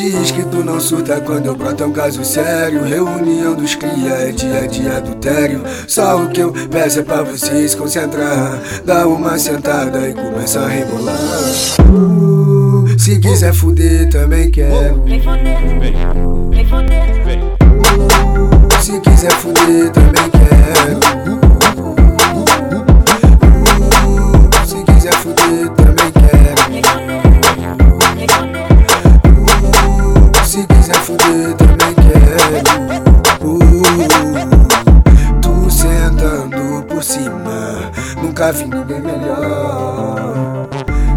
Diz que tu não surta quando eu broto é um caso sério. Reunião dos cria é dia dia adultério. Só o que eu peço é pra vocês concentrar. Dá uma sentada e começa a rebolar. Uh, se quiser fuder, também quero. Vem vem vem. Uh, se quiser fuder, também quero. Uh, se quiser fuder, também quero. Nunca vi ninguém melhor.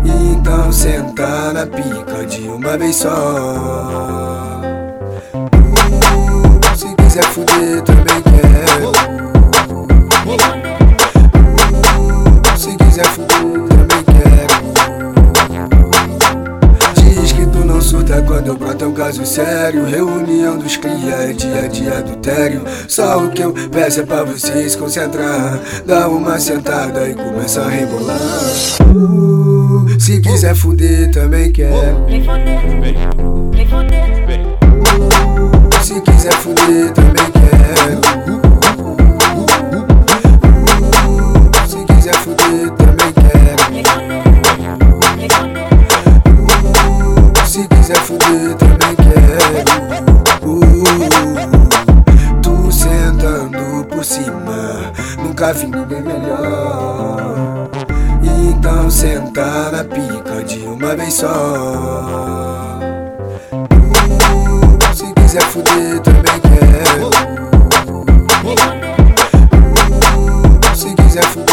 Então senta na pica de uma vez só. Uh, se quiser fuder, também quero. Uh, se quiser fuder, também quando eu broto é um caso sério. Reunião dos cria é dia a dia adultério. Só o que eu peço é pra vocês concentrar. Dá uma sentada e começa a rebolar. Uh, se quiser fuder, também quero. Vem vem. Uh, se quiser fuder, também quero. Uh, se quiser fuder, também Nunca vi ninguém melhor. Então senta na pica de uma vez só. Se quiser fuder também quero é. Se quiser fuder